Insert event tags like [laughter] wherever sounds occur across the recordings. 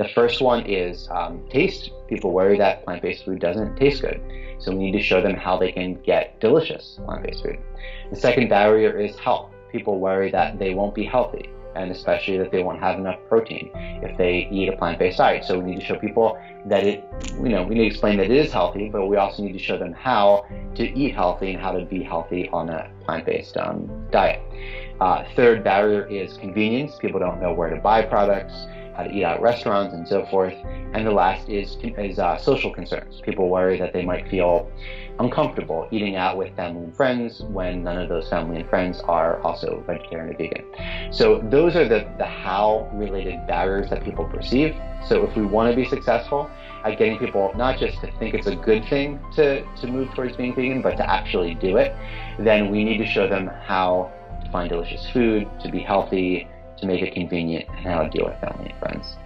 The first one is um, taste. People worry that plant based food doesn't taste good. So we need to show them how they can get delicious plant based food. The second barrier is health. People worry that they won't be healthy and especially that they won't have enough protein if they eat a plant-based diet. So we need to show people that it, you know, we need to explain that it is healthy, but we also need to show them how to eat healthy and how to be healthy on a plant-based um, diet. Uh, third barrier is convenience. People don't know where to buy products how to eat out at restaurants and so forth. And the last is, is uh, social concerns. People worry that they might feel uncomfortable eating out with family and friends when none of those family and friends are also vegetarian or vegan. So those are the, the how related barriers that people perceive. So if we want to be successful at getting people not just to think it's a good thing to, to move towards being vegan, but to actually do it, then we need to show them how to find delicious food, to be healthy, to make it convenient and how to deal with family and friends.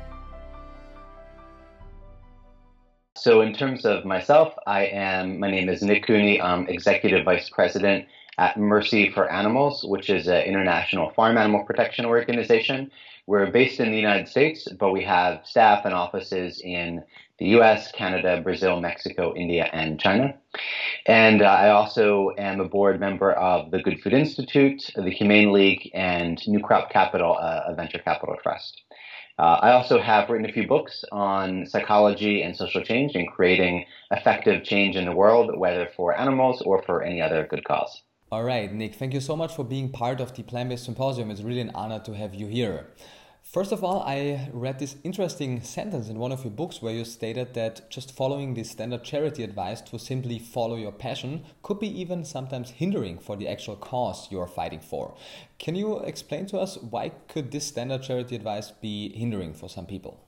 So in terms of myself, I am, my name is Nick Cooney. I'm Executive Vice President at Mercy for Animals, which is an international farm animal protection organization. We're based in the United States, but we have staff and offices in the US, Canada, Brazil, Mexico, India, and China. And uh, I also am a board member of the Good Food Institute, the Humane League, and New Crop Capital, uh, a venture capital trust. Uh, I also have written a few books on psychology and social change and creating effective change in the world, whether for animals or for any other good cause. All right, Nick, thank you so much for being part of the Plant Based Symposium. It's really an honor to have you here. First of all, I read this interesting sentence in one of your books where you stated that just following the standard charity advice to simply follow your passion could be even sometimes hindering for the actual cause you are fighting for. Can you explain to us why could this standard charity advice be hindering for some people?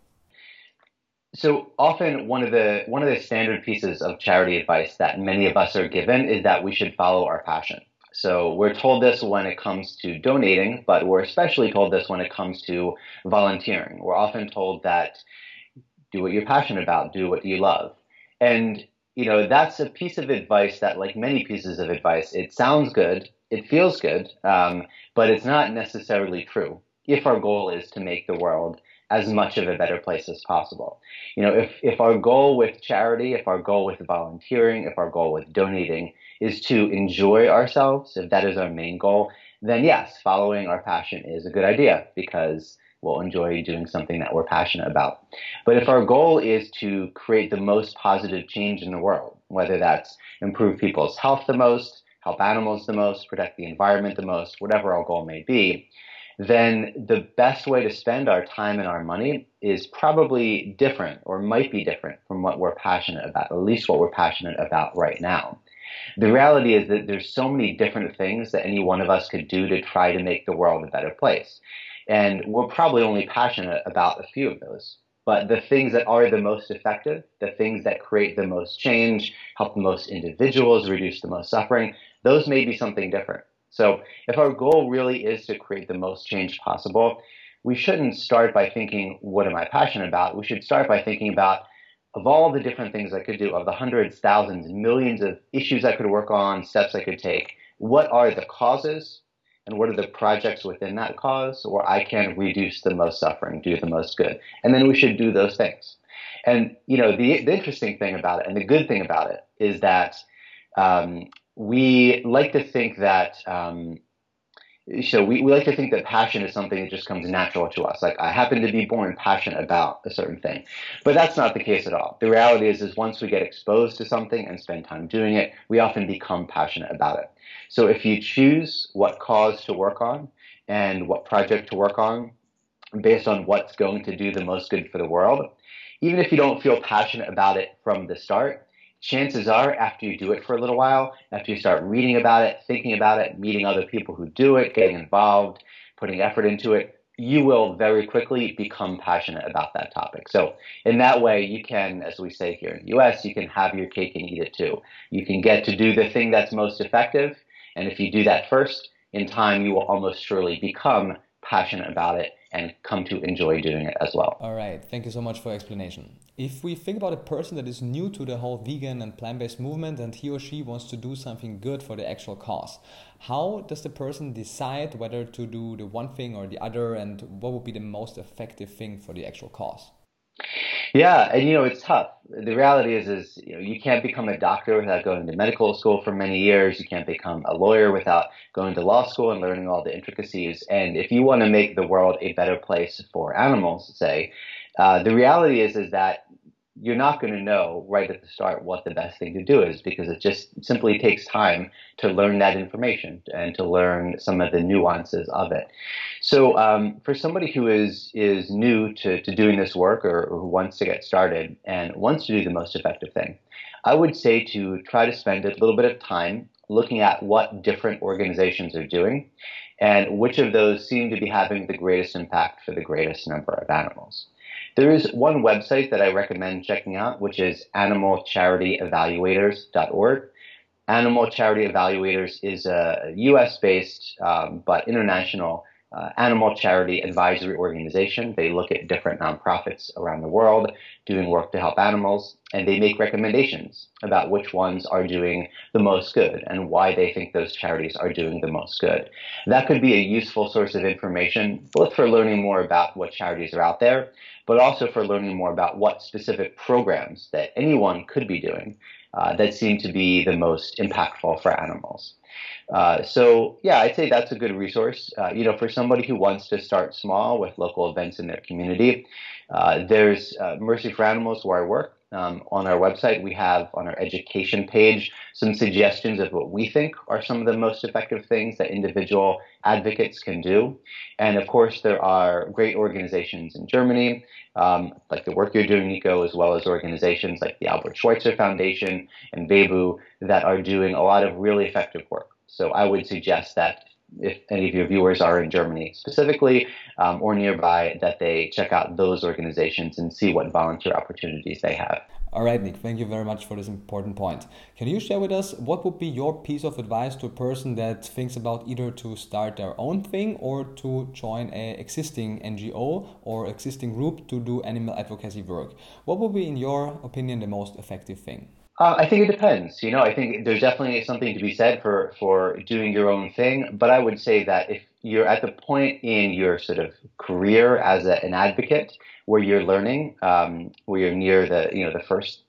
So often one of the one of the standard pieces of charity advice that many of us are given is that we should follow our passion. So we're told this when it comes to donating, but we're especially told this when it comes to volunteering. We're often told that do what you're passionate about, do what you love. And you know, that's a piece of advice that, like many pieces of advice, it sounds good, it feels good, um, but it's not necessarily true if our goal is to make the world as much of a better place as possible. You know, if, if our goal with charity, if our goal with volunteering, if our goal with donating is to enjoy ourselves, if that is our main goal, then yes, following our passion is a good idea because we'll enjoy doing something that we're passionate about. But if our goal is to create the most positive change in the world, whether that's improve people's health the most, help animals the most, protect the environment the most, whatever our goal may be, then the best way to spend our time and our money is probably different or might be different from what we're passionate about, at least what we're passionate about right now. The reality is that there's so many different things that any one of us could do to try to make the world a better place. And we're probably only passionate about a few of those. But the things that are the most effective, the things that create the most change, help the most individuals, reduce the most suffering, those may be something different. So if our goal really is to create the most change possible, we shouldn't start by thinking, what am I passionate about? We should start by thinking about, of all the different things I could do, of the hundreds, thousands, millions of issues I could work on, steps I could take, what are the causes and what are the projects within that cause where I can reduce the most suffering, do the most good? And then we should do those things. And, you know, the, the interesting thing about it and the good thing about it is that um, we like to think that um, so we, we like to think that passion is something that just comes natural to us. Like I happen to be born passionate about a certain thing, but that's not the case at all. The reality is, is once we get exposed to something and spend time doing it, we often become passionate about it. So if you choose what cause to work on and what project to work on based on what's going to do the most good for the world, even if you don't feel passionate about it from the start, chances are after you do it for a little while, after you start reading about it, thinking about it, meeting other people who do it, getting involved, putting effort into it, you will very quickly become passionate about that topic. So in that way, you can, as we say here in the US, you can have your cake and eat it too. You can get to do the thing that's most effective. And if you do that first, in time, you will almost surely become passionate about it and come to enjoy doing it as well. All right, thank you so much for explanation. If we think about a person that is new to the whole vegan and plant-based movement and he or she wants to do something good for the actual cause, how does the person decide whether to do the one thing or the other and what would be the most effective thing for the actual cause? Yeah, and you know it's tough. The reality is, is you know you can't become a doctor without going to medical school for many years. You can't become a lawyer without going to law school and learning all the intricacies. And if you want to make the world a better place for animals, say, uh, the reality is, is that you're not going to know right at the start what the best thing to do is because it just simply takes time to learn that information and to learn some of the nuances of it. So um, for somebody who is is new to, to doing this work or, or who wants to get started and wants to do the most effective thing, I would say to try to spend a little bit of time looking at what different organizations are doing and which of those seem to be having the greatest impact for the greatest number of animals. There is one website that I recommend checking out, which is animalcharityevaluators.org. Animal Charity Evaluators is a US based um, but international uh, animal charity advisory organization. They look at different nonprofits around the world doing work to help animals, and they make recommendations about which ones are doing the most good and why they think those charities are doing the most good. That could be a useful source of information, both for learning more about what charities are out there, but also for learning more about what specific programs that anyone could be doing uh, that seem to be the most impactful for animals. Uh, so yeah, I'd say that's a good resource. Uh, you know, for somebody who wants to start small with local events in their community, uh, there's uh, Mercy for Animals where I work. Um, on our website, we have on our education page some suggestions of what we think are some of the most effective things that individual advocates can do. And of course, there are great organizations in Germany, um, like the work you're doing, Niko, as well as organizations like the Albert Schweitzer Foundation and VEBU that are doing a lot of really effective work. So I would suggest that if any of your viewers are in Germany specifically um, or nearby, that they check out those organizations and see what volunteer opportunities they have. All right, Nick, thank you very much for this important point. Can you share with us what would be your piece of advice to a person that thinks about either to start their own thing or to join a existing NGO or existing group to do animal advocacy work? What would be, in your opinion, the most effective thing? Uh, I think it depends. You know, I think there's definitely something to be said for for doing your own thing. But I would say that if you're at the point in your sort of career as a, an advocate where you're learning, um, where you're near the you know the first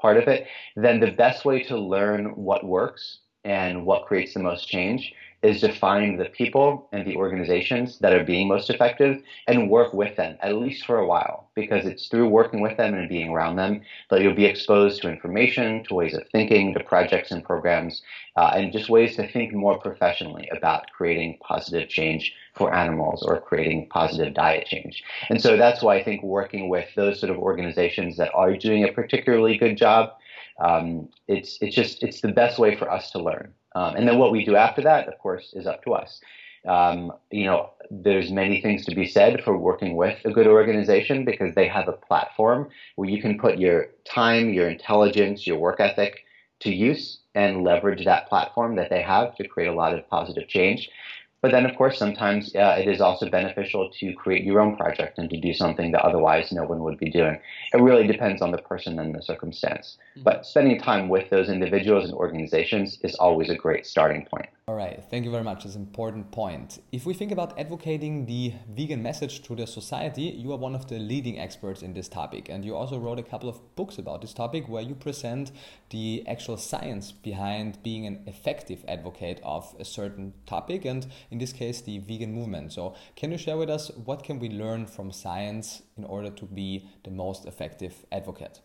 part of it, then the best way to learn what works and what creates the most change is to find the people and the organizations that are being most effective and work with them, at least for a while, because it's through working with them and being around them that you'll be exposed to information, to ways of thinking, to projects and programs, uh, and just ways to think more professionally about creating positive change for animals or creating positive diet change. And so that's why I think working with those sort of organizations that are doing a particularly good job, um, it's, it's just, it's the best way for us to learn. Um, and then what we do after that, of course, is up to us. Um, you know, there's many things to be said for working with a good organization because they have a platform where you can put your time, your intelligence, your work ethic to use and leverage that platform that they have to create a lot of positive change. But then, of course, sometimes uh, it is also beneficial to create your own project and to do something that otherwise no one would be doing. It really depends on the person and the circumstance. Mm-hmm. But spending time with those individuals and organizations is always a great starting point. All right, thank you very much. It's an important point. If we think about advocating the vegan message to the society, you are one of the leading experts in this topic. And you also wrote a couple of books about this topic where you present the actual science behind being an effective advocate of a certain topic, and in this case, the vegan movement. So, can you share with us what can we learn from science in order to be the most effective advocate?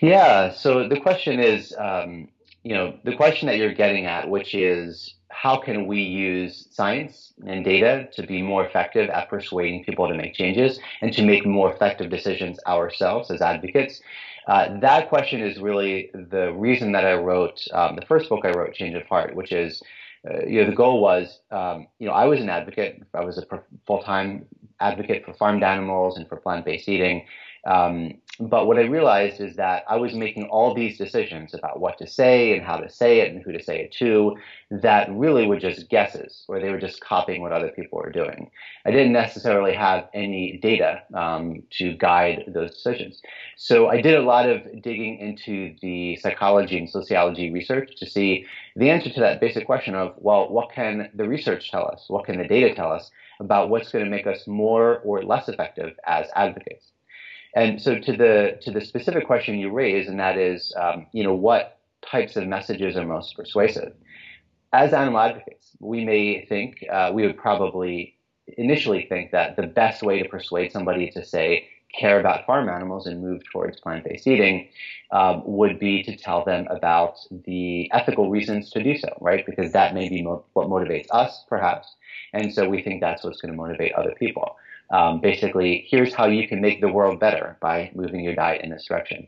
Yeah, so the question is, um, you know, the question that you're getting at, which is how can we use science and data to be more effective at persuading people to make changes and to make more effective decisions ourselves as advocates? Uh, that question is really the reason that I wrote um, the first book I wrote, Change of Heart, which is, uh, you know, the goal was, um, you know, I was an advocate. I was a full-time advocate for farmed animals and for plant-based eating. Um, but what I realized is that I was making all these decisions about what to say and how to say it and who to say it to that really were just guesses or they were just copying what other people were doing. I didn't necessarily have any data um, to guide those decisions. So I did a lot of digging into the psychology and sociology research to see the answer to that basic question of, well, what can the research tell us? What can the data tell us about what's going to make us more or less effective as advocates? And so to the to the specific question you raise, and that is, um, you know, what types of messages are most persuasive? As animal advocates, we may think uh, we would probably initially think that the best way to persuade somebody to say care about farm animals and move towards plant-based eating um, would be to tell them about the ethical reasons to do so, right? Because that may be mo- what motivates us, perhaps, and so we think that's what's going to motivate other people. Um, basically, here's how you can make the world better by moving your diet in this direction.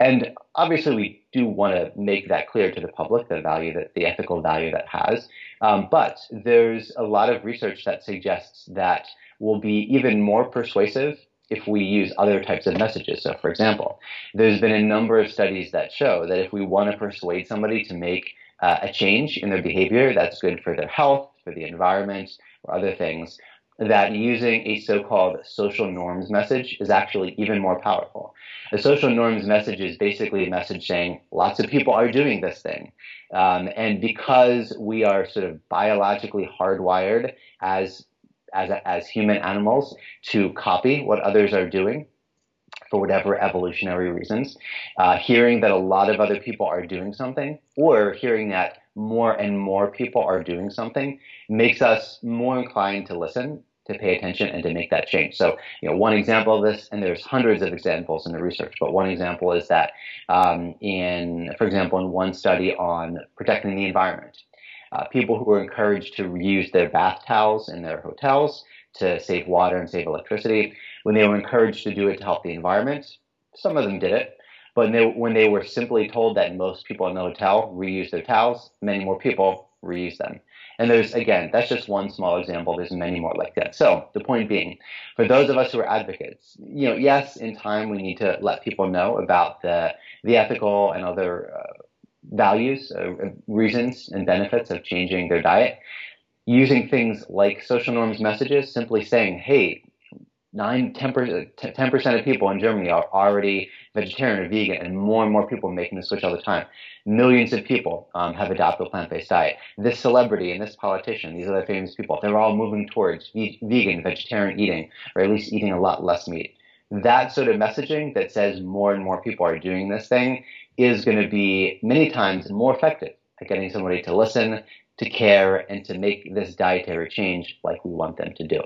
And obviously, we do want to make that clear to the public, the value that the ethical value that has. Um, but there's a lot of research that suggests that will be even more persuasive if we use other types of messages. So, for example, there's been a number of studies that show that if we want to persuade somebody to make uh, a change in their behavior that's good for their health, for the environment, or other things, that using a so-called social norms message is actually even more powerful. A social norms message is basically a message saying lots of people are doing this thing. Um, and because we are sort of biologically hardwired as, as, as human animals to copy what others are doing, for whatever evolutionary reasons, uh, hearing that a lot of other people are doing something, or hearing that more and more people are doing something, makes us more inclined to listen, to pay attention, and to make that change. So, you know, one example of this, and there's hundreds of examples in the research, but one example is that um, in, for example, in one study on protecting the environment, uh, people who were encouraged to reuse their bath towels in their hotels to save water and save electricity when they were encouraged to do it to help the environment, some of them did it. But when they, when they were simply told that most people in the hotel reuse their towels, many more people reuse them. And there's, again, that's just one small example. There's many more like that. So the point being, for those of us who are advocates, you know, yes, in time we need to let people know about the, the ethical and other uh, values, uh, reasons, and benefits of changing their diet. Using things like social norms messages, simply saying, hey, nine, 10 percent of people in Germany are already vegetarian or vegan, and more and more people are making the switch all the time. Millions of people um, have adopted a plant-based diet. This celebrity and this politician, these other famous people, they're all moving towards ve- vegan, vegetarian eating, or at least eating a lot less meat. That sort of messaging that says more and more people are doing this thing is going to be many times more effective at getting somebody to listen, to care, and to make this dietary change like we want them to do.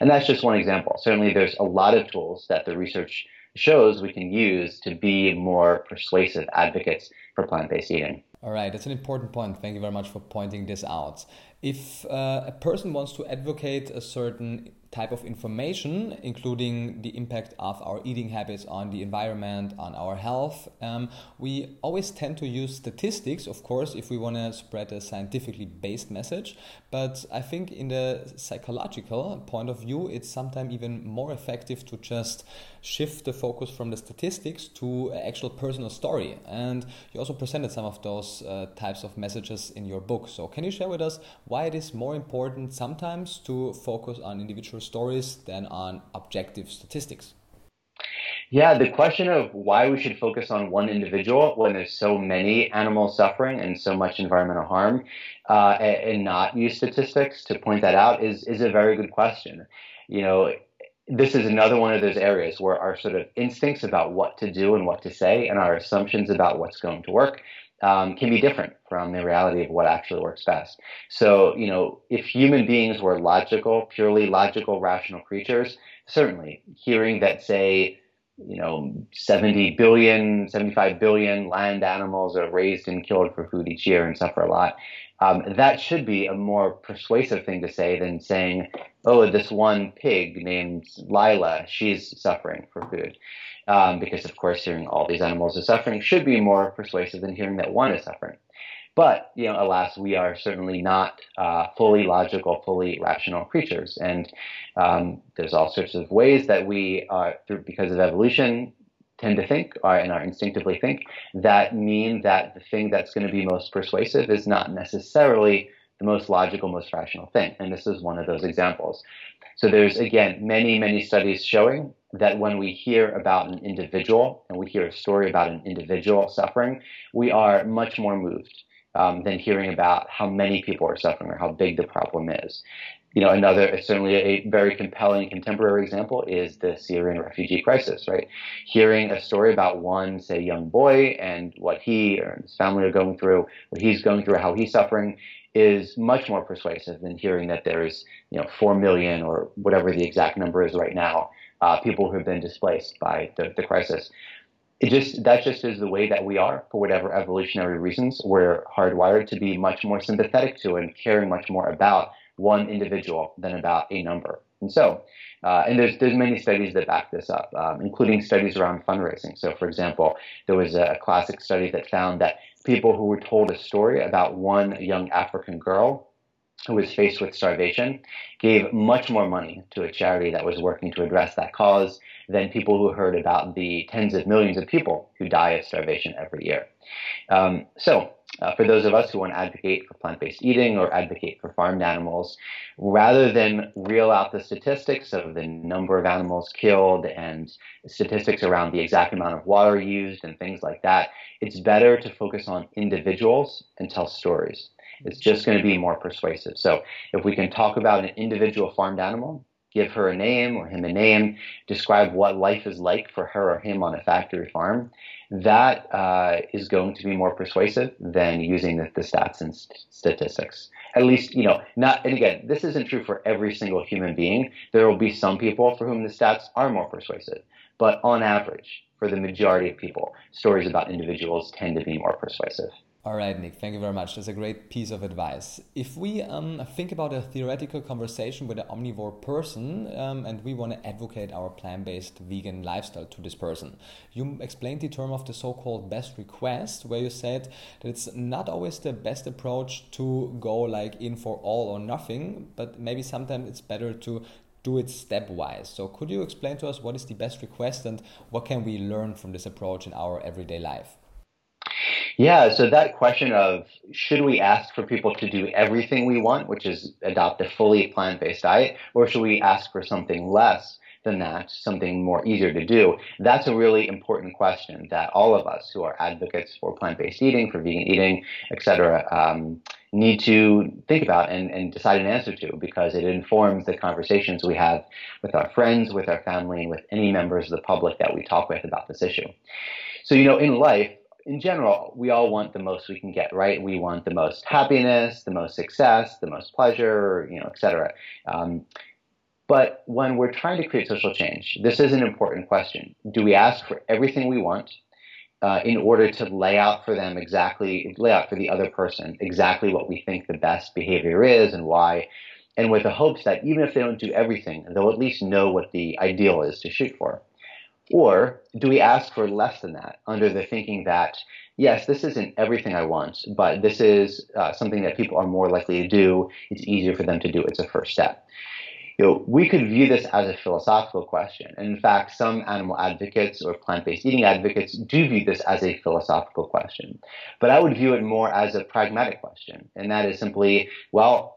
And that's just one example. Certainly, there's a lot of tools that the research shows we can use to be more persuasive advocates for plant based eating. All right, that's an important point. Thank you very much for pointing this out. If uh, a person wants to advocate a certain type of information, including the impact of our eating habits on the environment, on our health. Um, we always tend to use statistics, of course, if we want to spread a scientifically based message. But I think, in the psychological point of view, it's sometimes even more effective to just shift the focus from the statistics to actual personal story. And you also presented some of those uh, types of messages in your book. So, can you share with us why it is more important sometimes to focus on individual stories than on objective statistics? Yeah, the question of why we should focus on one individual when there's so many animals suffering and so much environmental harm, uh, and, and not use statistics to point that out is is a very good question. You know, this is another one of those areas where our sort of instincts about what to do and what to say, and our assumptions about what's going to work, um, can be different from the reality of what actually works best. So, you know, if human beings were logical, purely logical, rational creatures, certainly hearing that, say, you know, 70 billion, 75 billion land animals are raised and killed for food each year and suffer a lot. Um, that should be a more persuasive thing to say than saying, oh, this one pig named Lila, she's suffering for food um, because of course hearing all these animals are suffering should be more persuasive than hearing that one is suffering. But you know, alas, we are certainly not uh, fully logical, fully rational creatures, and um, there's all sorts of ways that we are, through, because of evolution, tend to think or, and are instinctively think that mean that the thing that's going to be most persuasive is not necessarily the most logical, most rational thing. And this is one of those examples. So there's again many, many studies showing that when we hear about an individual and we hear a story about an individual suffering, we are much more moved um, than hearing about how many people are suffering or how big the problem is. You know, another certainly a very compelling contemporary example is the Syrian refugee crisis, right? Hearing a story about one, say, young boy and what he or his family are going through, what he's going through, how he's suffering, is much more persuasive than hearing that there's, you know, four million or whatever the exact number is right now, uh, people who have been displaced by the, the crisis. It just that just is the way that we are for whatever evolutionary reasons. We're hardwired to be much more sympathetic to and caring much more about one individual than about a number. And so, uh, and there's there's many studies that back this up, um, including studies around fundraising. So, for example, there was a, classic study that found that people who were told a story about one young African girl who was faced with starvation gave much more money to a charity that was working to address that cause than people who heard about the tens of millions of people who die of starvation every year. Um, so, uh, for those of us who want to advocate for plant based eating or advocate for farmed animals, rather than reel out the statistics of the number of animals killed and statistics around the exact amount of water used and things like that, it's better to focus on individuals and tell stories. It's just going to be more persuasive. So, if we can talk about an individual farmed animal, give her a name or him a name, describe what life is like for her or him on a factory farm, that uh, is going to be more persuasive than using the, the stats and st- statistics. At least, you know, not, and again, this isn't true for every single human being. There will be some people for whom the stats are more persuasive. But on average, for the majority of people, stories about individuals tend to be more persuasive. All right, Nick, thank you very much. That's a great piece of advice. If we um, think about a theoretical conversation with an omnivore person um, and we want to advocate our plant based vegan lifestyle to this person, you explained the term of the so called best request, where you said that it's not always the best approach to go like in for all or nothing, but maybe sometimes it's better to do it stepwise. So, could you explain to us what is the best request and what can we learn from this approach in our everyday life? Yeah, so that question of should we ask for people to do everything we want, which is adopt a fully plant based diet, or should we ask for something less than that, something more easier to do? That's a really important question that all of us who are advocates for plant based eating, for vegan eating, et cetera, um, need to think about and, and decide an answer to because it informs the conversations we have with our friends, with our family, and with any members of the public that we talk with about this issue. So, you know, in life, in general, we all want the most we can get, right? We want the most happiness, the most success, the most pleasure, you know, etc. Um, but when we're trying to create social change, this is an important question. Do we ask for everything we want uh, in order to lay out for them exactly, lay out for the other person exactly what we think the best behavior is and why? And with the hopes that even if they don't do everything, they'll at least know what the ideal is to shoot for. Or do we ask for less than that under the thinking that, yes, this isn't everything I want, but this is uh, something that people are more likely to do. It's easier for them to do. It's a first step. You know, we could view this as a philosophical question. And in fact, some animal advocates or plant-based eating advocates do view this as a philosophical question. But I would view it more as a pragmatic question. And that is simply, well,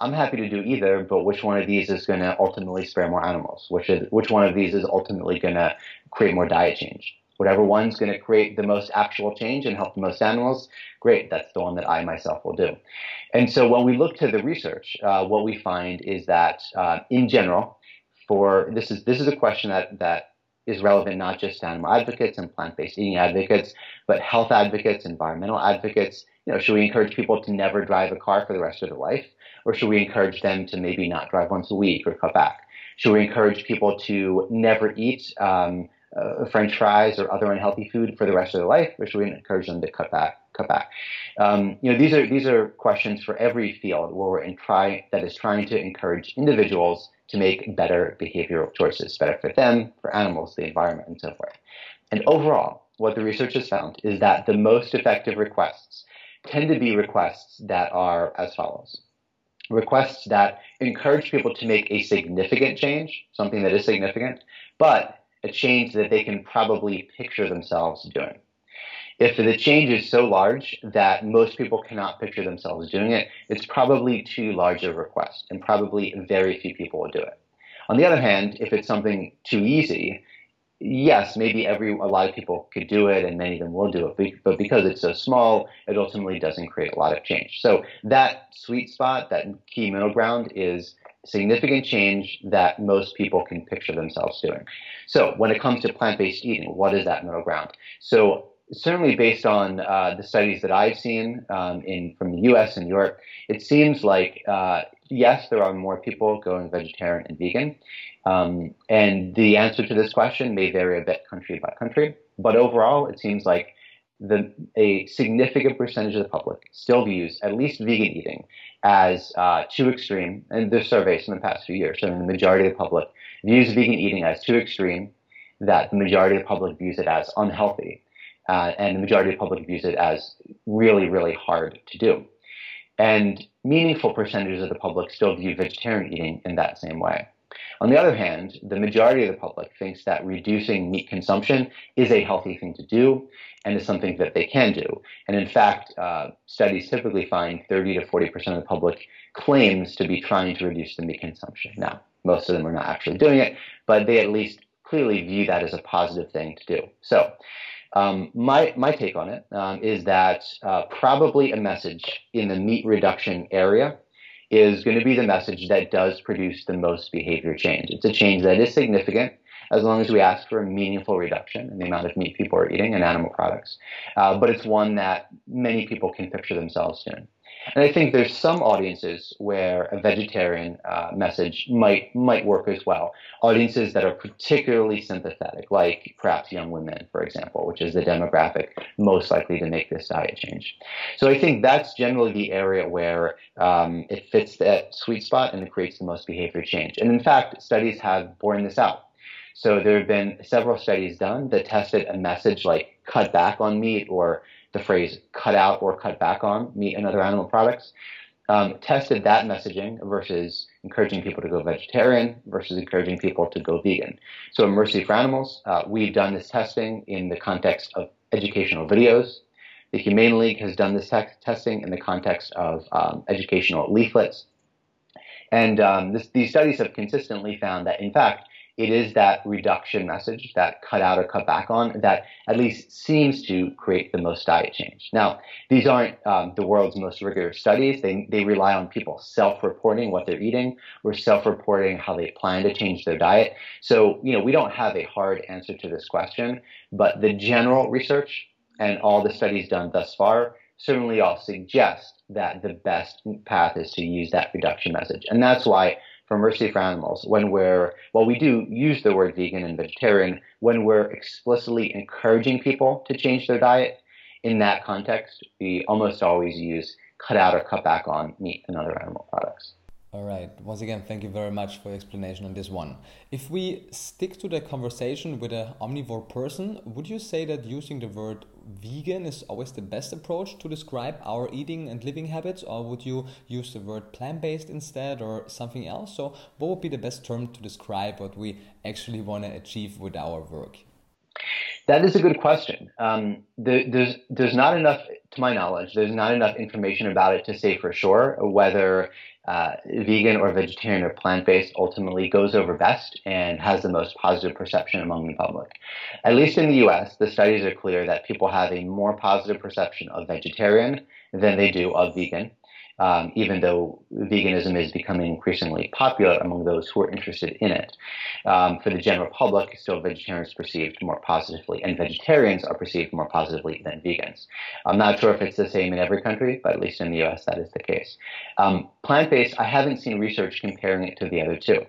I'm happy to do either, but which one of these is going to ultimately spare more animals? Which is which one of these is ultimately going to create more diet change? Whatever one's going to create the most actual change and help the most animals, great. That's the one that I myself will do. And so when we look to the research, uh, what we find is that uh, in general, for this is this is a question that that is relevant not just to animal advocates and plant-based eating advocates, but health advocates, environmental advocates. You know, should we encourage people to never drive a car for the rest of their life? Or should we encourage them to maybe not drive once a week or cut back? Should we encourage people to never eat um, uh, French fries or other unhealthy food for the rest of their life, or should we encourage them to cut back? Cut back. Um, you know, these are these are questions for every field where we're in try that is trying to encourage individuals to make better behavioral choices, better for them, for animals, the environment, and so forth. And overall, what the research has found is that the most effective requests tend to be requests that are as follows requests that encourage people to make a significant change, something that is significant, but a change that they can probably picture themselves doing. If the change is so large that most people cannot picture themselves doing it, it's probably too large a request, and probably very few people will do it. On the other hand, if it's something too easy, yes, maybe every a lot of people could do it, and many of them will do it. But because it's so small, it ultimately doesn't create a lot of change. So that sweet spot, that key middle ground, is significant change that most people can picture themselves doing. So, when it comes to plant based eating, what is that middle ground? So, certainly based on uh, the studies that I've seen um, in from the U.S. and Europe, it seems like uh, yes, there are more people going vegetarian and vegan, um, and the answer to this question may vary a bit country by country. But overall, it seems like the a significant percentage of the public still views at least vegan eating as uh, too extreme. And there's surveys in the past few years showing the majority of the public views vegan eating as too extreme, that the majority of the public views it as unhealthy uh, and the majority of the public views it as really, really hard to do. And meaningful percentages of the public still view vegetarian eating in that same way. On the other hand, the majority of the public thinks that reducing meat consumption is a healthy thing to do and is something that they can do. And in fact, uh, studies typically find 30 to 40% of the public claims to be trying to reduce the meat consumption. Now, most of them are not actually doing it, but they at least clearly view that as a positive thing to do. So, um, my my take on it um, is that uh, probably a message in the meat reduction area is going to be the message that does produce the most behavior change. It's a change that is significant as long as we ask for a meaningful reduction in the amount of meat people are eating and animal products. Uh, but it's one that many people can picture themselves doing. And I think there's some audiences where a vegetarian uh, message might might work as well. Audiences that are particularly sympathetic, like perhaps young women, for example, which is the demographic most likely to make this diet change. So I think that's generally the area where um, it fits that sweet spot and it creates the most behavior change. And in fact, studies have borne this out. So there have been several studies done that tested a message like cut back on meat or the phrase cut out or cut back on meat and other animal products, um, tested that messaging versus encouraging people to go vegetarian versus encouraging people to go vegan. So in Mercy for Animals, uh, we've done this testing in the context of educational videos. The Humane League has done this te- testing in the context of um, educational leaflets. And um, this, these studies have consistently found that, in fact, it is that reduction message, that cut out or cut back on, that at least seems to create the most diet change. Now, these aren't um, the world's most rigorous studies. They, they rely on people self-reporting what they're eating or self-reporting how they plan to change their diet. So, you know, we don't have a hard answer to this question, but the general research and all the studies done thus far certainly all suggest that the best path is to use that reduction message. And that's why for Mercy for Animals, when we're, well, we do use the word vegan and vegetarian, when we're explicitly encouraging people to change their diet, in that context, we almost always use cut out or cut back on meat and other animal products. All right. Once again, thank you very much for your explanation on this one. If we stick to the conversation with an omnivore person, would you say that using the word vegan is always the best approach to describe our eating and living habits, or would you use the word plant based instead or something else? So, what would be the best term to describe what we actually want to achieve with our work? That is a good question. Um, the, there's there's not enough, to my knowledge, there's not enough information about it to say for sure whether uh, vegan or vegetarian or plant based ultimately goes over best and has the most positive perception among the public. At least in the U.S., the studies are clear that people have a more positive perception of vegetarian than they do of vegan um, even though veganism is becoming increasingly popular among those who are interested in it. Um, for the general public, still vegetarians are perceived more positively, and vegetarians are perceived more positively than vegans. I'm not sure if it's the same in every country, but at least in the US, that is the case. Um, Plant based, I haven't seen research comparing it to the other two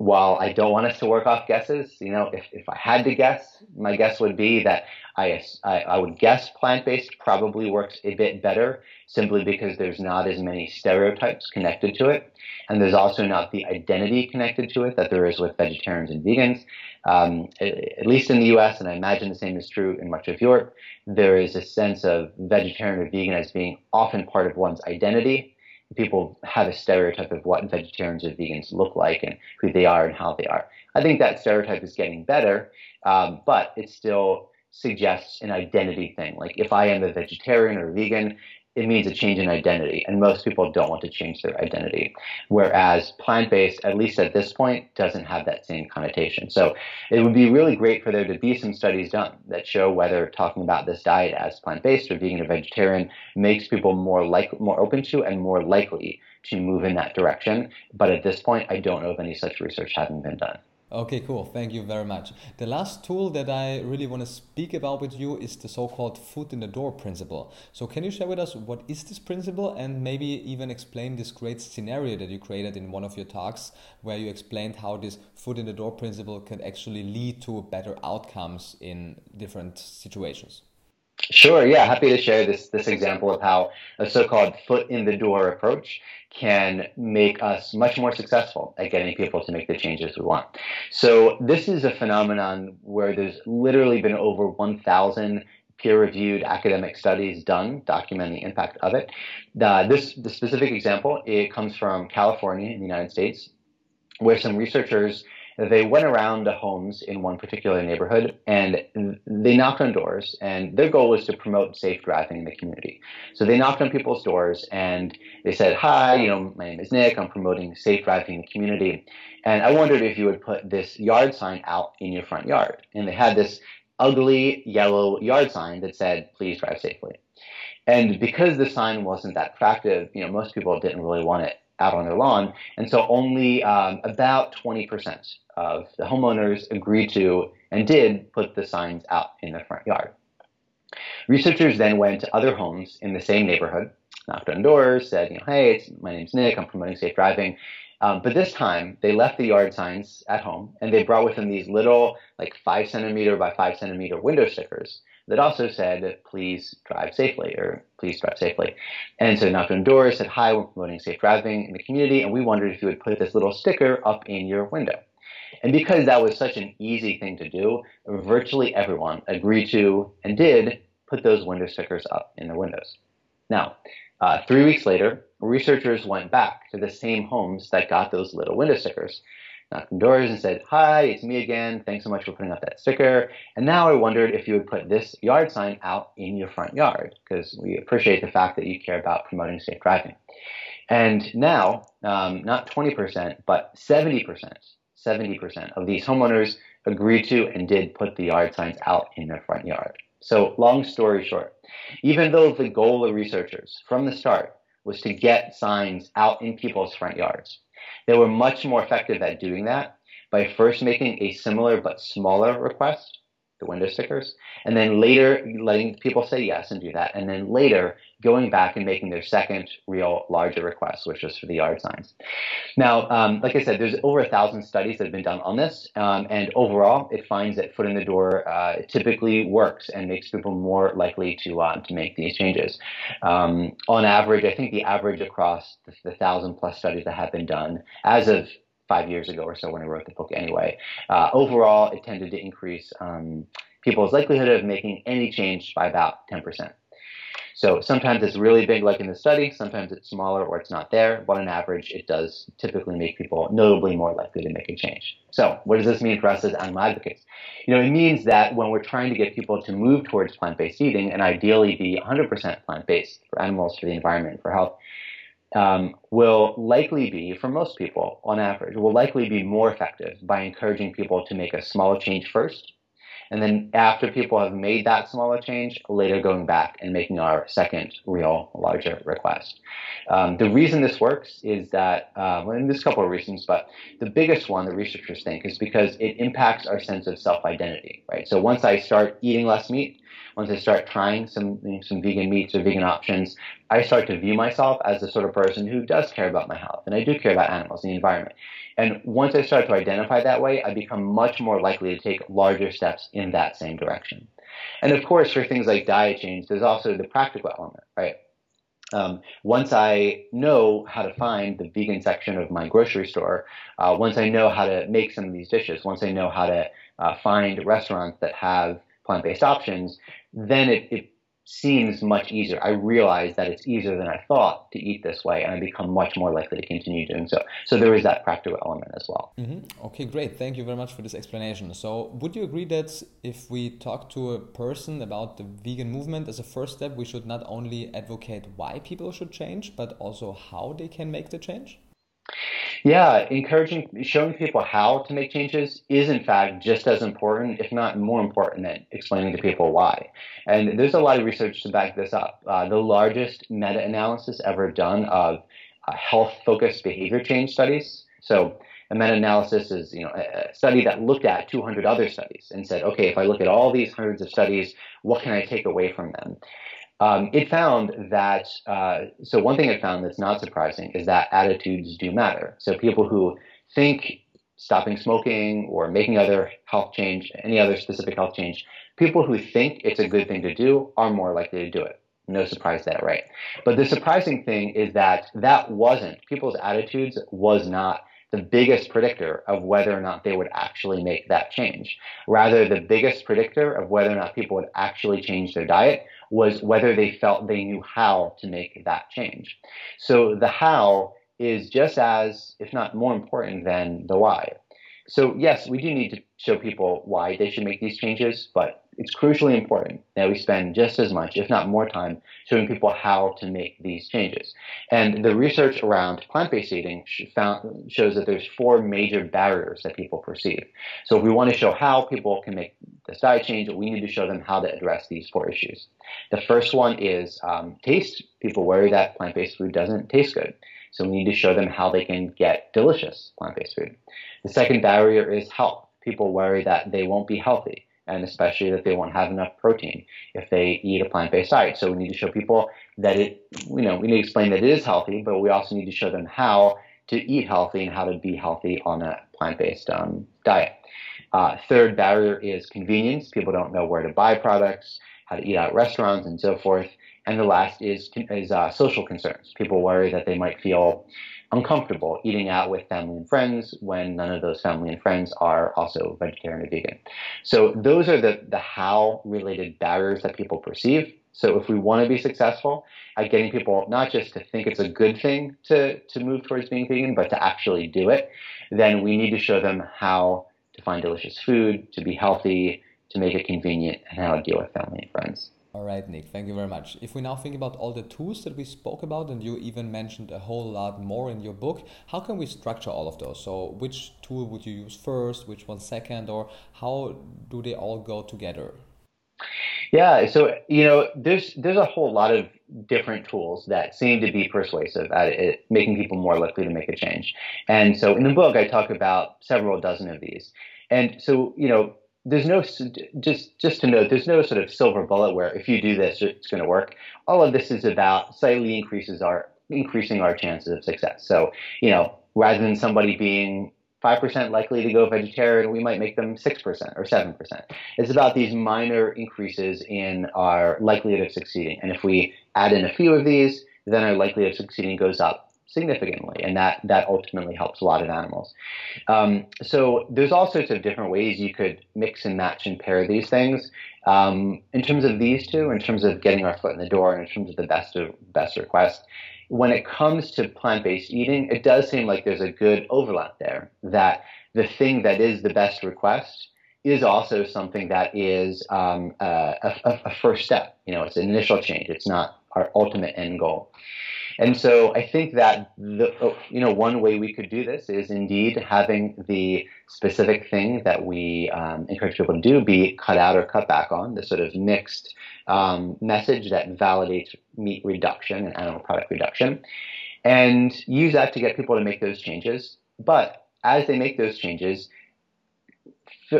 while I don't want us to work off guesses, you know, if, if I had to guess, my guess would be that I, I, I would guess plant based probably works a bit better simply because there's not as many stereotypes connected to it. And there's also not the identity connected to it that there is with vegetarians and vegans. Um, at least in the US, and I imagine the same is true in much of Europe, there is a sense of vegetarian or vegan as being often part of one's identity people have a stereotype of what vegetarians or vegans look like and who they are and how they are. I think that stereotype is getting better, um, but it still suggests an identity thing. Like if I am a vegetarian or vegan, it means a change in identity, and most people don't want to change their identity. Whereas plant based, at least at this point, doesn't have that same connotation. So it would be really great for there to be some studies done that show whether talking about this diet as plant based or vegan or vegetarian makes people more like more open to and more likely to move in that direction. But at this point, I don't know of any such research having been done. Okay, cool. Thank you very much. The last tool that I really want to speak about with you is the so called foot in the door principle. So, can you share with us what is this principle and maybe even explain this great scenario that you created in one of your talks where you explained how this foot in the door principle can actually lead to better outcomes in different situations? Sure, yeah, happy to share this this example of how a so-called foot in the door approach can make us much more successful at getting people to make the changes we want. So this is a phenomenon where there's literally been over 1,000 peer-reviewed academic studies done documenting the impact of it. Uh, this the specific example it comes from California in the United States, where some researchers they went around the homes in one particular neighborhood and they knocked on doors and their goal was to promote safe driving in the community. So they knocked on people's doors and they said hi you know my name is nick. I'm promoting safe driving in the community. And i wondered if you would put this yard sign out in your front yard. And they had this ugly yellow yard sign that said please drive safely. And because the sign wasn't that attractive you know most people didn't really want it out on their lawn. And so only um, about 20% of the homeowners agreed to and did put the signs out in the front yard. Researchers then went to other homes in the same neighborhood, knocked on doors, said, you know, hey, my name's Nick, I'm promoting safe driving. Um, but this time, they left the yard signs at home and they brought with them these little, like five centimeter by five centimeter window stickers that also said, please drive safely or please drive safely. And so knocked on doors, said, hi, we're promoting safe driving in the community, and we wondered if you would put this little sticker up in your window. And because that was such an easy thing to do, virtually everyone agreed to and did put those window stickers up in their windows. Now, uh, three weeks later, researchers went back to the same homes that got those little window stickers knocked on doors and said, Hi, it's me again. Thanks so much for putting up that sticker. And now I wondered if you would put this yard sign out in your front yard because we appreciate the fact that you care about promoting safe driving. And now, um, not 20%, but 70%, 70% of these homeowners agreed to and did put the yard signs out in their front yard. So, long story short, even though the goal of researchers from the start was to get signs out in people's front yards, they were much more effective at doing that by first making a similar but smaller request, the window stickers, and then later letting people say yes and do that, and then later going back and making their second real larger request, which was for the yard signs. Now, um, like I said, there's over a thousand studies that have been done on this, um, and overall, it finds that foot in the door uh, typically works and makes people more likely to uh, to make these changes. Um, on average, I think the average across the, the thousand plus studies that have been done as of five years ago or so when I wrote the book anyway. Uh, overall, it tended to increase um, people's likelihood of making any change by about 10%. So sometimes it's really big, like in the study, sometimes it's smaller or it's not there, but on average, it does typically make people notably more likely to make a change. So what does this mean for us as animal advocates? You know, it means that when we're trying to get people to move towards plant-based eating and ideally be 100% plant-based for animals, for the environment, for health, um, will likely be, for most people on average, will likely be more effective by encouraging people to make a small change first. And then after people have made that smaller change, later going back and making our second real larger request. Um, the reason this works is that, uh, well, there's a couple of reasons, but the biggest one the researchers think is because it impacts our sense of self-identity, right? So once I start eating less meat, once I start trying some some vegan meats or vegan options, I start to view myself as the sort of person who does care about my health and I do care about animals and the environment. And once I start to identify that way, I become much more likely to take larger steps in that same direction. And of course, for things like diet change, there's also the practical element, right? Um, once I know how to find the vegan section of my grocery store, uh, once I know how to make some of these dishes, once I know how to uh, find restaurants that have plant-based options, then it, it seems much easier. I realize that it's easier than I thought to eat this way, and I become much more likely to continue doing so. So there is that practical element as well. Mm-hmm. Okay, great. Thank you very much for this explanation. So, would you agree that if we talk to a person about the vegan movement as a first step, we should not only advocate why people should change, but also how they can make the change? Yeah, encouraging, showing people how to make changes is in fact just as important, if not more important, than explaining to people why. And there's a lot of research to back this up. Uh, the largest meta analysis ever done of uh, health focused behavior change studies. So, a meta analysis is you know, a study that looked at 200 other studies and said, okay, if I look at all these hundreds of studies, what can I take away from them? Um, it found that, uh, so one thing it found that's not surprising is that attitudes do matter. So people who think stopping smoking or making other health change, any other specific health change, people who think it's a good thing to do are more likely to do it. No surprise there, right? But the surprising thing is that that wasn't, people's attitudes was not the biggest predictor of whether or not they would actually make that change. Rather, the biggest predictor of whether or not people would actually change their diet was whether they felt they knew how to make that change. So the how is just as, if not more important than the why. So yes, we do need to show people why they should make these changes, but it's crucially important that we spend just as much, if not more time, showing people how to make these changes. And the research around plant-based eating found, shows that there's four major barriers that people perceive. So if we want to show how people can make this diet change, we need to show them how to address these four issues. The first one is um, taste. People worry that plant-based food doesn't taste good. So we need to show them how they can get delicious plant-based food. The second barrier is health. People worry that they won't be healthy and especially that they won't have enough protein if they eat a plant-based diet. So we need to show people that it, you know, we need to explain that it is healthy, but we also need to show them how to eat healthy and how to be healthy on a plant-based um, diet. Uh, third barrier is convenience. People don't know where to buy products, how to eat out at restaurants, and so forth. And the last is is uh, social concerns. People worry that they might feel uncomfortable eating out with family and friends when none of those family and friends are also vegetarian or vegan. So those are the, the how related barriers that people perceive. So if we want to be successful at getting people not just to think it's a good thing to, to move towards being vegan, but to actually do it, then we need to show them how to find delicious food, to be healthy, to make it convenient, and how to deal with family and friends. All right, Nick, thank you very much. If we now think about all the tools that we spoke about, and you even mentioned a whole lot more in your book, how can we structure all of those? So, which tool would you use first, which one second, or how do they all go together? Yeah, so you know, there's there's a whole lot of different tools that seem to be persuasive at it, making people more likely to make a change. And so, in the book, I talk about several dozen of these. And so, you know, there's no just just to note there's no sort of silver bullet where if you do this it's going to work. All of this is about slightly increases our increasing our chances of success. So you know rather than somebody being 5% likely to go vegetarian we might make them 6% or 7% it's about these minor increases in our likelihood of succeeding. And if we add in a few of these then our likelihood of succeeding goes up significantly, and that that ultimately helps a lot of animals. Um, so there's all sorts of different ways you could mix and match and pair these things. Um, in terms of these two, in terms of getting our foot in the door, and in terms of the best of best request, when it comes to plant-based eating, it does seem like there's a good overlap there. That the thing that is the best request is also something that is um, a, a, a first step. You know, it's an initial change. It's not our ultimate end goal. And so I think that the, oh, you know one way we could do this is indeed having the specific thing that we um, encourage people to do be cut out or cut back on the sort of mixed um, message that validates meat reduction and animal product reduction, and use that to get people to make those changes. But as they make those changes,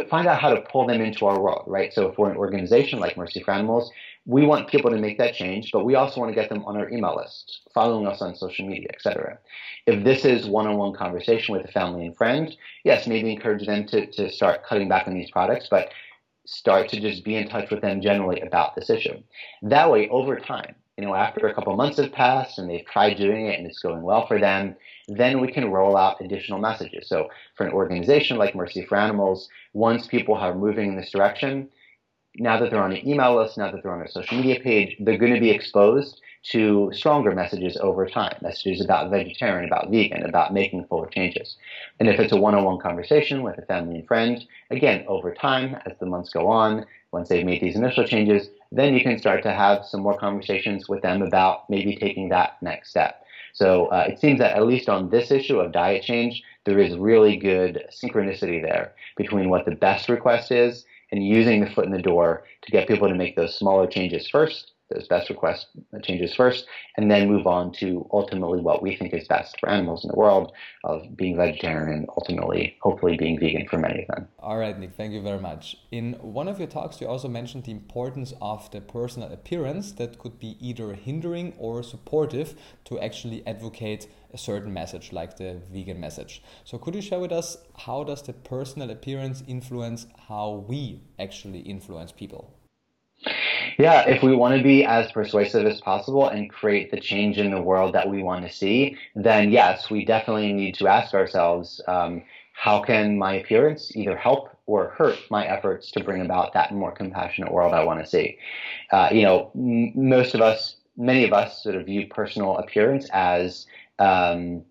find out how to pull them into our world, right? So if we're an organization like Mercy for Animals, we want people to make that change, but we also want to get them on our email list, following us on social media, etc. If this is one-on-one conversation with a family and friend, yes, maybe encourage them to, to start cutting back on these products, but start to just be in touch with them generally about this issue. That way, over time, you know, after a couple months have passed and they've tried doing it and it's going well for them, then we can roll out additional messages. So for an organization like Mercy for Animals, once people are moving in this direction, now that they're on an email list, now that they're on a social media page, they're going to be exposed to stronger messages over time. Messages about vegetarian, about vegan, about making fuller changes. And if it's a one-on-one conversation with a family and friend, again, over time, as the months go on, once they've made these initial changes, then you can start to have some more conversations with them about maybe taking that next step. So uh, it seems that at least on this issue of diet change, there is really good synchronicity there between what the best request is and using the foot in the door to get people to make those smaller changes first those best request changes first, and then move on to ultimately what we think is best for animals in the world of being vegetarian and ultimately, hopefully, being vegan for many of them. All right, Nick, thank you very much. In one of your talks, you also mentioned the importance of the personal appearance that could be either hindering or supportive to actually advocate a certain message like the vegan message. So could you share with us how does the personal appearance influence how we actually influence people? Yeah, if we want to be as persuasive as possible and create the change in the world that we want to see, then yes, we definitely need to ask ourselves um, how can my appearance either help or hurt my efforts to bring about that more compassionate world I want to see? Uh, you know, m- most of us, many of us, sort of view personal appearance as um,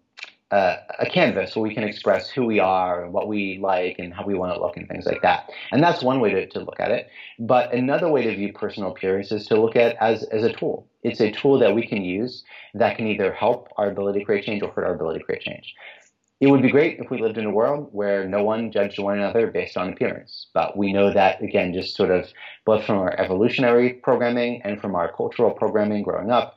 uh, a canvas where we can express who we are and what we like and how we want to look and things like that. And that's one way to, to look at it. But another way to view personal appearance is to look at as, as a tool. It's a tool that we can use that can either help our ability to create change or hurt our ability to create change. It would be great if we lived in a world where no one judged one another based on appearance. But we know that, again, just sort of both from our evolutionary programming and from our cultural programming growing up,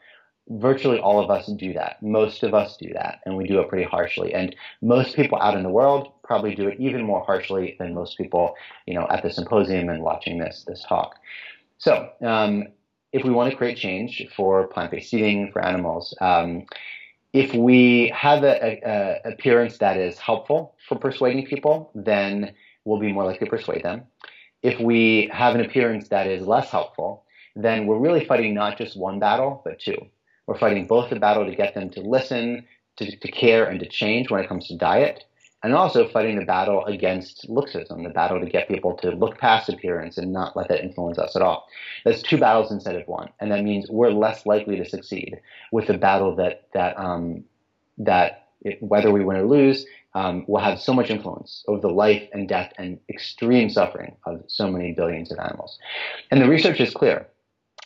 virtually all of us do that. Most of us do that, and we do it pretty harshly. And most people out in the world probably do it even more harshly than most people, you know, at the symposium and watching this this talk. So, um, if we want to create change for plant-based eating for animals, um, if we have an appearance that is helpful for persuading people, then we'll be more likely to persuade them. If we have an appearance that is less helpful, then we're really fighting not just one battle, but two. We're fighting both the battle to get them to listen, to, to care, and to change when it comes to diet, and also fighting the battle against looksism, the battle to get people to look past appearance and not let that influence us at all. That's two battles instead of one, and that means we're less likely to succeed with the battle that that um, that it, whether we win or lose um, will have so much influence over the life and death and extreme suffering of so many billions of animals. And the research is clear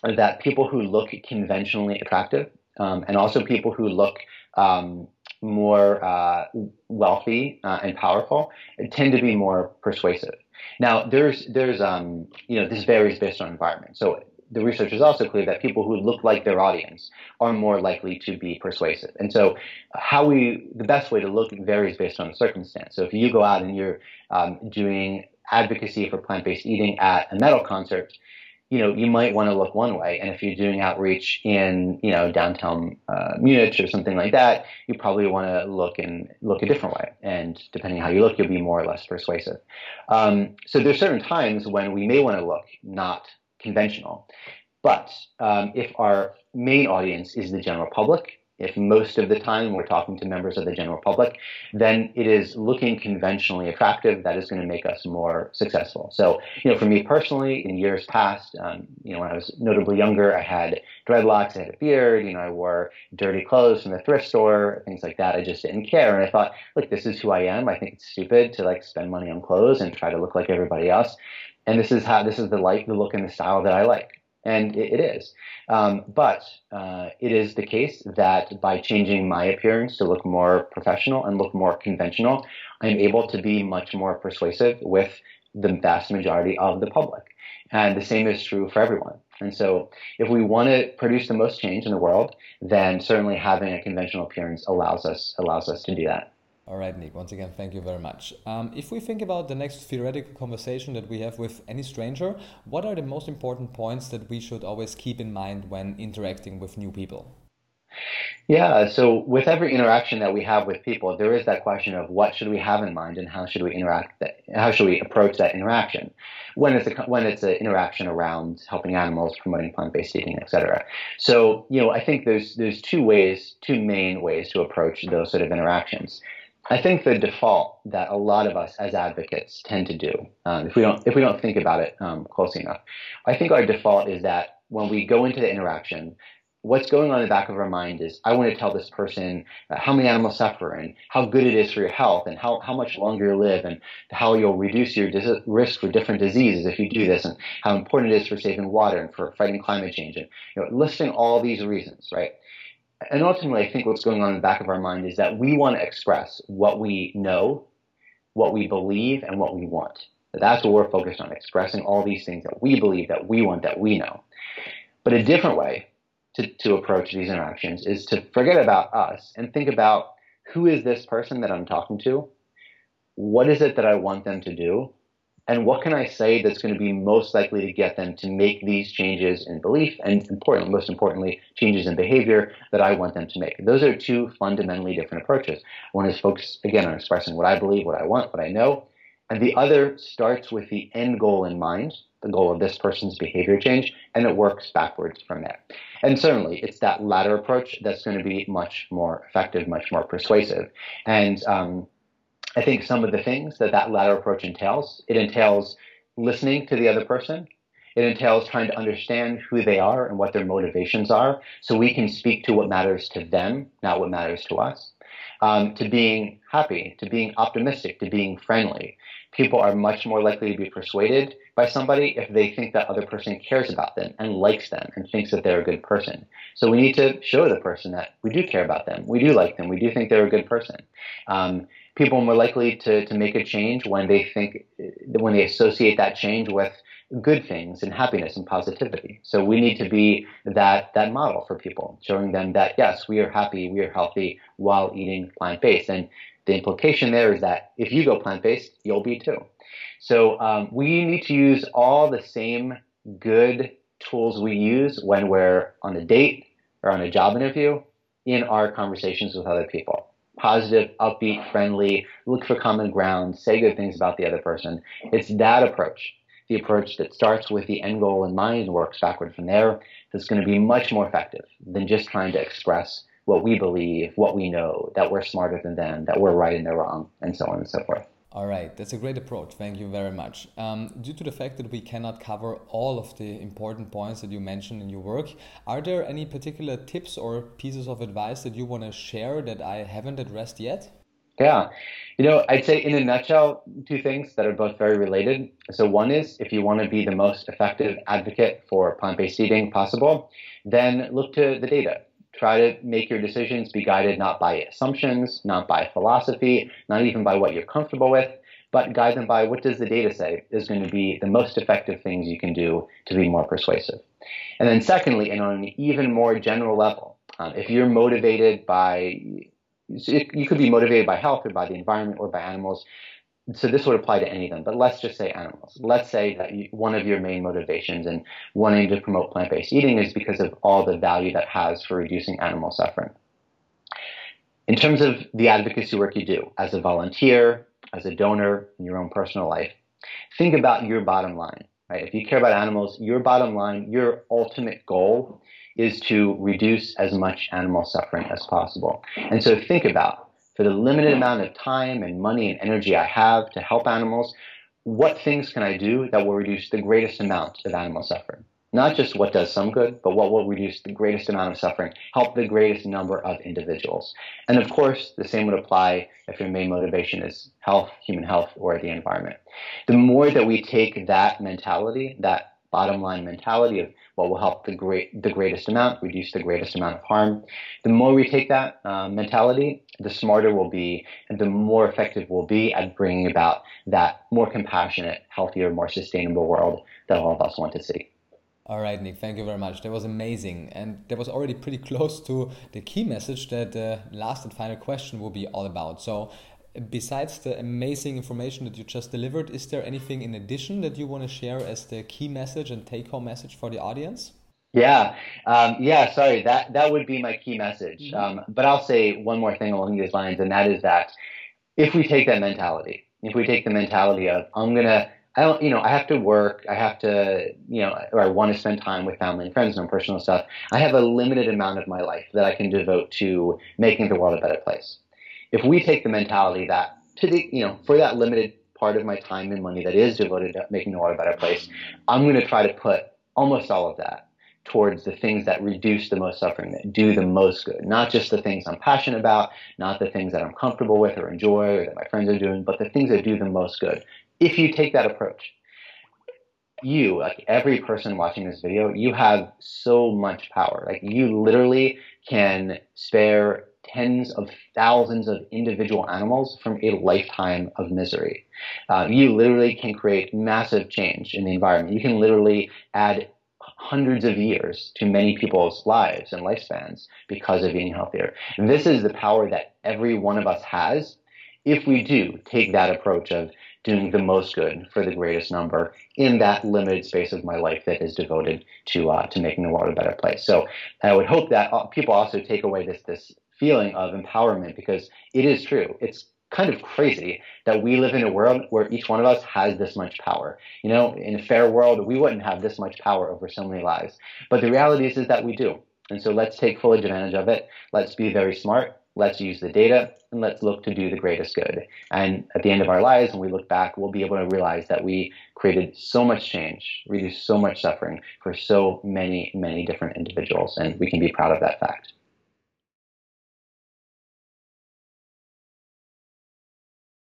that people who look conventionally attractive um, and also people who look um, more uh, wealthy uh, and powerful tend to be more persuasive. Now, there's there's um, you know this varies based on environment. So the research is also clear that people who look like their audience are more likely to be persuasive. And so, how we the best way to look varies based on the circumstance. So if you go out and you're um, doing advocacy for plant-based eating at a metal concert, you know, you might want to look one way. And if you're doing outreach in, you know, downtown uh, Munich or something like that, you probably want to look and look a different way. And depending on how you look, you'll be more or less persuasive. Um, so there's certain times when we may want to look not conventional. But um, if our main audience is the general public, if most of the time we're talking to members of the general public, then it is looking conventionally attractive that is going to make us more successful. So, you know, for me personally, in years past, um, you know, when I was notably younger, I had dreadlocks, I had a beard, you know, I wore dirty clothes from the thrift store, things like that. I just didn't care. And I thought, look, this is who I am. I think it's stupid to like spend money on clothes and try to look like everybody else. And this is how, this is the life, the look and the style that I like and it, it is. Um, but uh, it is the case that by changing my appearance to look more professional and look more conventional, I'm able to be much more persuasive with the vast majority of the public. And the same is true for everyone. And so, if we want to produce the most change in the world, then certainly having a conventional appearance allows us allows us to do that. All right, Nick, once again, thank you very much. Um, if we think about the next theoretical conversation that we have with any stranger, what are the most important points that we should always keep in mind when interacting with new people? Yeah, so with every interaction that we have with people, there is that question of what should we have in mind and how should we interact that, how should we approach that interaction when it's a, when it's an interaction around helping animals, promoting plant-based eating, etc. So, you know, I think there's there's two ways, two main ways to approach those sort of interactions. I think the default that a lot of us as advocates tend to do, um, if we don't if we don't think about it um, closely enough, I think our default is that when we go into the interaction, what's going on in the back of our mind is I want to tell this person uh, how many animals suffer and how good it is for your health and how, how much longer you live and how you'll reduce your dis- risk for different diseases if you do this and how important it is for saving water and for fighting climate change and you know, listing all these reasons, right? And ultimately, I think what's going on in the back of our mind is that we want to express what we know, what we believe, and what we want. That's what we're focused on, expressing all these things that we believe, that we want, that we know. But a different way to, to approach these interactions is to forget about us and think about who is this person that I'm talking to? What is it that I want them to do? And what can I say that's going to be most likely to get them to make these changes in belief and important, most importantly, changes in behavior that I want them to make? Those are two fundamentally different approaches. One is focused, again, on expressing what I believe, what I want, what I know. And the other starts with the end goal in mind, the goal of this person's behavior change, and it works backwards from there. And certainly, it's that latter approach that's going to be much more effective, much more persuasive. And um, I think some of the things that that latter approach entails, it entails listening to the other person. It entails trying to understand who they are and what their motivations are so we can speak to what matters to them, not what matters to us. Um, to being happy, to being optimistic, to being friendly. People are much more likely to be persuaded by somebody if they think that other person cares about them and likes them and thinks that they're a good person. So we need to show the person that we do care about them, we do like them, we do think they're a good person. Um, people are more likely to, to make a change when they think, when they associate that change with good things and happiness and positivity. So we need to be that, that model for people, showing them that yes, we are happy, we are healthy while eating plant-based. And the implication there is that if you go plant-based, you'll be too. So um, we need to use all the same good tools we use when we're on a date or on a job interview in our conversations with other people positive, upbeat, friendly, look for common ground, say good things about the other person. It's that approach, the approach that starts with the end goal in mind and works backward from there, that's going to be much more effective than just trying to express what we believe, what we know, that we're smarter than them, that we're right and they're wrong, and so on and so forth. All right, that's a great approach. Thank you very much. Um, due to the fact that we cannot cover all of the important points that you mentioned in your work, are there any particular tips or pieces of advice that you want to share that I haven't addressed yet? Yeah, you know, I'd say in a nutshell, two things that are both very related. So, one is if you want to be the most effective advocate for plant based eating possible, then look to the data. Try to make your decisions be guided not by assumptions, not by philosophy, not even by what you're comfortable with, but guide them by what does the data say is going to be the most effective things you can do to be more persuasive. And then secondly, and on an even more general level, um, if you're motivated by, you could be motivated by health or by the environment or by animals, so this would apply to any of them, but let's just say animals. Let's say that one of your main motivations in wanting to promote plant-based eating is because of all the value that has for reducing animal suffering. In terms of the advocacy work you do as a volunteer, as a donor in your own personal life, think about your bottom line. Right? If you care about animals, your bottom line, your ultimate goal is to reduce as much animal suffering as possible. And so think about for the limited amount of time and money and energy I have to help animals, what things can I do that will reduce the greatest amount of animal suffering? Not just what does some good, but what will reduce the greatest amount of suffering, help the greatest number of individuals. And of course, the same would apply if your main motivation is health, human health, or the environment. The more that we take that mentality, that bottom line mentality of what will help the great the greatest amount, reduce the greatest amount of harm. The more we take that uh, mentality, the smarter we'll be, and the more effective we'll be at bringing about that more compassionate, healthier, more sustainable world that all of us want to see. All right, Nick, thank you very much. That was amazing. And that was already pretty [laughs] close to the key message that the last and final question will be all about. So, besides the amazing information that you just delivered, is there anything in addition that you want to share as the key message and take home message for the audience? Yeah, um, yeah. Sorry, that that would be my key message. Mm-hmm. Um, but I'll say one more thing along these lines, and that is that if we take that mentality, if we take the mentality of I'm gonna, I don't, you know, I have to work, I have to, you know, or I want to spend time with family and friends and personal stuff. I have a limited amount of my life that I can devote to making the world a better place if we take the mentality that to the you know for that limited part of my time and money that is devoted to making the world a better place, I'm going to try to put almost all of that towards the things that reduce the most suffering, that do the most good. Not just the things I'm passionate about, not the things that I'm comfortable with or enjoy or that my friends are doing, but the things that do the most good. If you take that approach, you, like every person watching this video, you have so much power. Like you literally can spare tens of thousands of individual animals from a lifetime of misery. Uh, you literally can create massive change in the environment. You can literally add hundreds of years to many people's lives and lifespans because of eating healthier. And this is the power that every one of us has if we do take that approach of doing the most good for the greatest number in that limited space of my life that is devoted to uh, to making the world a better place. So I would hope that uh, people also take away this this feeling of empowerment because it is true. It's kind of crazy that we live in a world where each one of us has this much power. You know, in a fair world, we wouldn't have this much power over so many lives. But the reality is, is that we do. And so let's take full advantage of it. Let's be very smart. Let's use the data and let's look to do the greatest good. And at the end of our lives, when we look back, we'll be able to realize that we created so much change, reduced so much suffering for so many, many different individuals. And we can be proud of that fact.